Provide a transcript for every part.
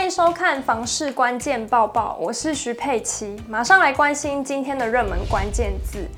欢迎收看房市关键报报，我是徐佩琪，马上来关心今天的热门关键字。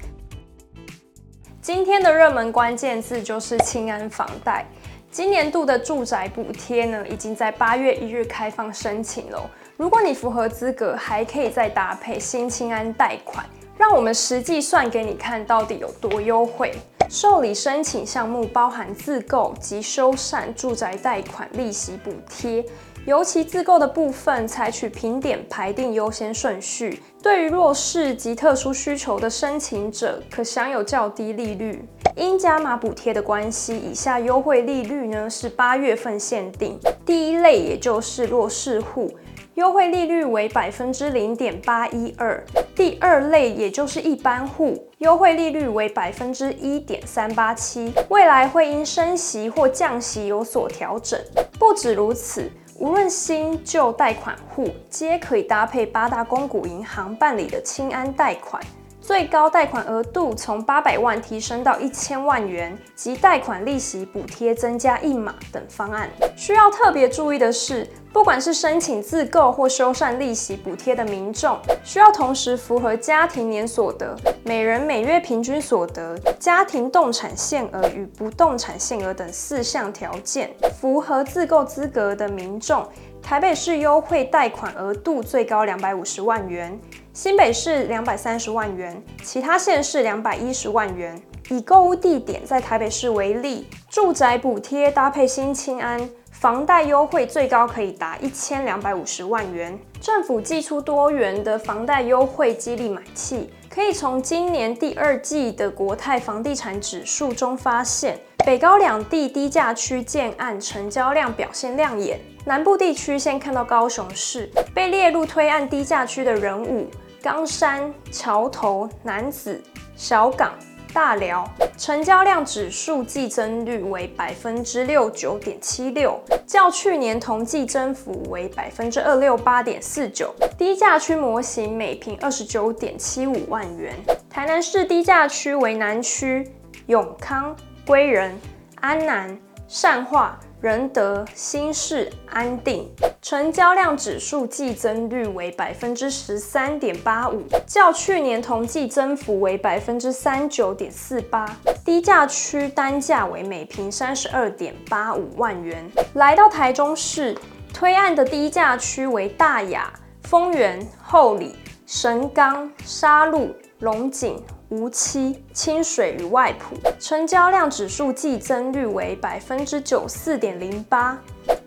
今天的热门关键字就是青安房贷。今年度的住宅补贴呢，已经在八月一日开放申请了。如果你符合资格，还可以再搭配新青安贷款。让我们实际算给你看到底有多优惠。受理申请项目包含自购及修缮住宅贷款利息补贴。尤其自购的部分，采取评点排定优先顺序。对于弱势及特殊需求的申请者，可享有较低利率。因加码补贴的关系，以下优惠利率呢是八月份限定。第一类也就是弱势户，优惠利率为百分之零点八一二。第二类也就是一般户，优惠利率为百分之一点三八七。未来会因升息或降息有所调整。不止如此。无论新旧贷款户，皆可以搭配八大公股银行办理的清安贷款，最高贷款额度从八百万提升到一千万元，及贷款利息补贴增加一码等方案。需要特别注意的是，不管是申请自购或修缮利息补贴的民众，需要同时符合家庭年所得、每人每月平均所得、家庭动产限额与不动产限额等四项条件。符合自购资格的民众，台北市优惠贷款额度最高两百五十万元，新北市两百三十万元，其他县市两百一十万元。以购物地点在台北市为例，住宅补贴搭配新青安。房贷优惠最高可以达一千两百五十万元，政府寄出多元的房贷优惠激励买气，可以从今年第二季的国泰房地产指数中发现，北高两地低价区建案成交量表现亮眼。南部地区先看到高雄市被列入推案低价区的人物、冈山、桥头、南子、小港。大寮成交量指数季增率为百分之六九点七六，较去年同季增幅为百分之二六八点四九。低价区模型每坪二十九点七五万元。台南市低价区为南区永康、归仁、安南、善化。仁德、新市、安定成交量指数季增率为百分之十三点八五，较去年同季增幅为百分之三九点四八。低价区单价为每坪三十二点八五万元。来到台中市，推案的低价区为大雅、丰原、后里、神冈、沙鹿、龙井。梧栖、清水与外埔成交量指数季增率为百分之九四点零八，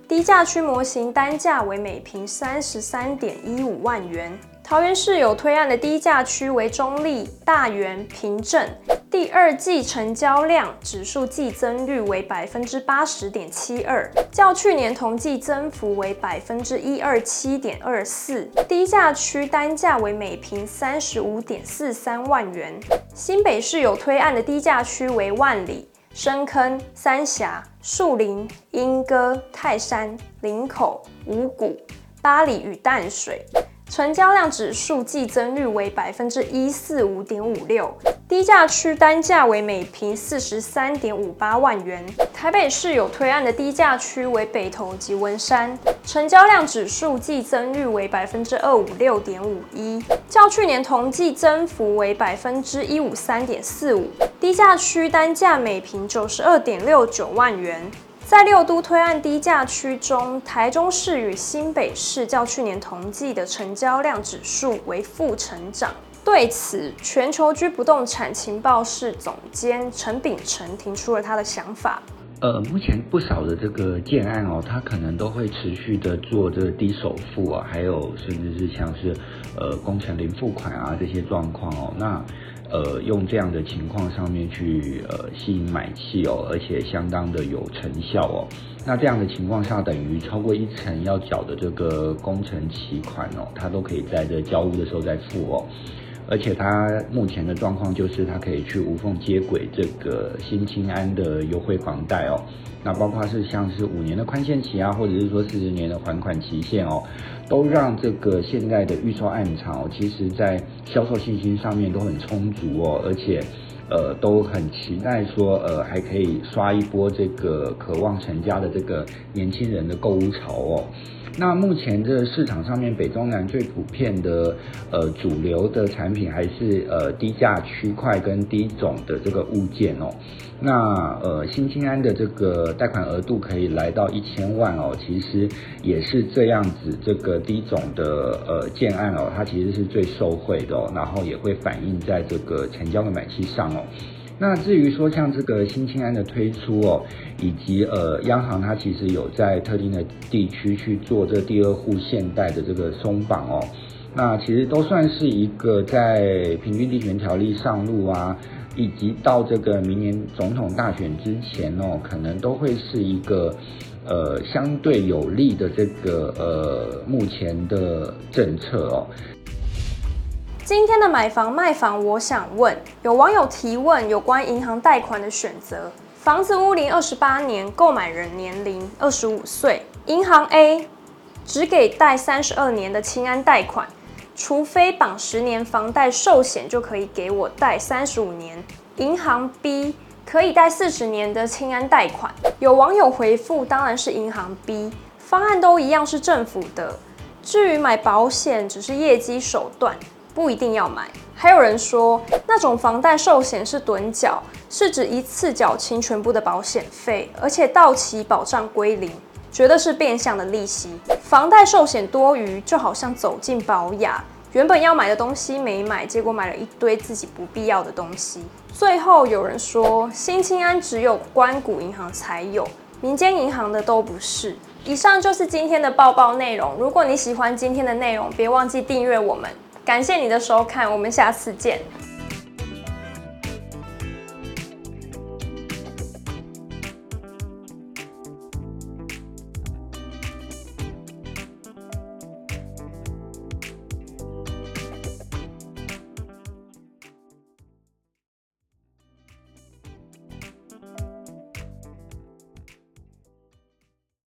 低价区模型单价为每平三十三点一五万元。桃园市有推案的低价区为中坜、大园、平镇。第二季成交量指数季增率为百分之八十点七二，较去年同季增幅为百分之一二七点二四。低价区单价为每平三十五点四三万元。新北市有推案的低价区为万里、深坑、三峡、树林、莺歌、泰山、林口、五谷、八里与淡水，成交量指数季增率为百分之一四五点五六。低价区单价为每坪四十三点五八万元。台北市有推案的低价区为北投及文山，成交量指数季增率为百分之二五六点五一，较去年同季增幅为百分之一五三点四五。低价区单价每坪九十二点六九万元。在六都推案低价区中，台中市与新北市较去年同季的成交量指数为负成长。对此，全球居不动产情报室总监陈秉承提出了他的想法。呃，目前不少的这个建案哦，它可能都会持续的做这个低首付啊，还有甚至是像是呃工程零付款啊这些状况哦，那呃用这样的情况上面去呃吸引买气哦，而且相当的有成效哦。那这样的情况下，等于超过一层要缴的这个工程期款哦，它都可以在这交屋的时候再付哦。而且它目前的状况就是，它可以去无缝接轨这个新青安的优惠房贷哦。那包括是像是五年的宽限期啊，或者是说四十年的还款期限哦，都让这个现在的预售案场，其实在销售信心上面都很充足哦，而且呃都很期待说呃还可以刷一波这个渴望成家的这个年轻人的购物潮哦。那目前这个市场上面北中南最普遍的呃主流的产品还是呃低价区块跟低总的这个物件哦。那呃新青安的这个贷款额度可以来到一千万哦，其实也是这样子，这个低总的呃建案哦，它其实是最受惠的哦，然后也会反映在这个成交的买气上哦。那至于说像这个新青安的推出哦，以及呃央行它其实有在特定的地区去做这第二户限贷的这个松绑哦，那其实都算是一个在平均地权条例上路啊，以及到这个明年总统大选之前哦，可能都会是一个呃相对有利的这个呃目前的政策哦。今天的买房卖房，我想问，有网友提问有关银行贷款的选择。房子屋龄二十八年，购买人年龄二十五岁。银行 A 只给贷三十二年的清安贷款，除非绑十年房贷寿险，就可以给我贷三十五年。银行 B 可以贷四十年的清安贷款。有网友回复，当然是银行 B，方案都一样是政府的。至于买保险，只是业绩手段。不一定要买。还有人说，那种房贷寿险是趸缴，是指一次缴清全部的保险费，而且到期保障归零，觉得是变相的利息。房贷寿险多余，就好像走进宝雅，原本要买的东西没买，结果买了一堆自己不必要的东西。最后有人说，新青安只有官股银行才有，民间银行的都不是。以上就是今天的报报内容。如果你喜欢今天的内容，别忘记订阅我们。感谢你的收看，我们下次见。